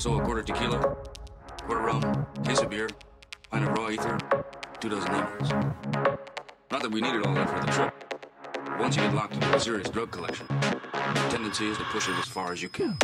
Also a quarter tequila, quarter rum, case of beer, pint of raw ether, two dozen lemons. Not that we needed all that for the trip. Once you get locked into a serious drug collection, the tendency is to push it as far as you can.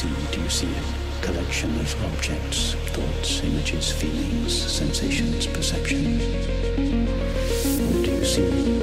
see? Do you see a collection of objects, thoughts, images, feelings, sensations, perceptions? What do you see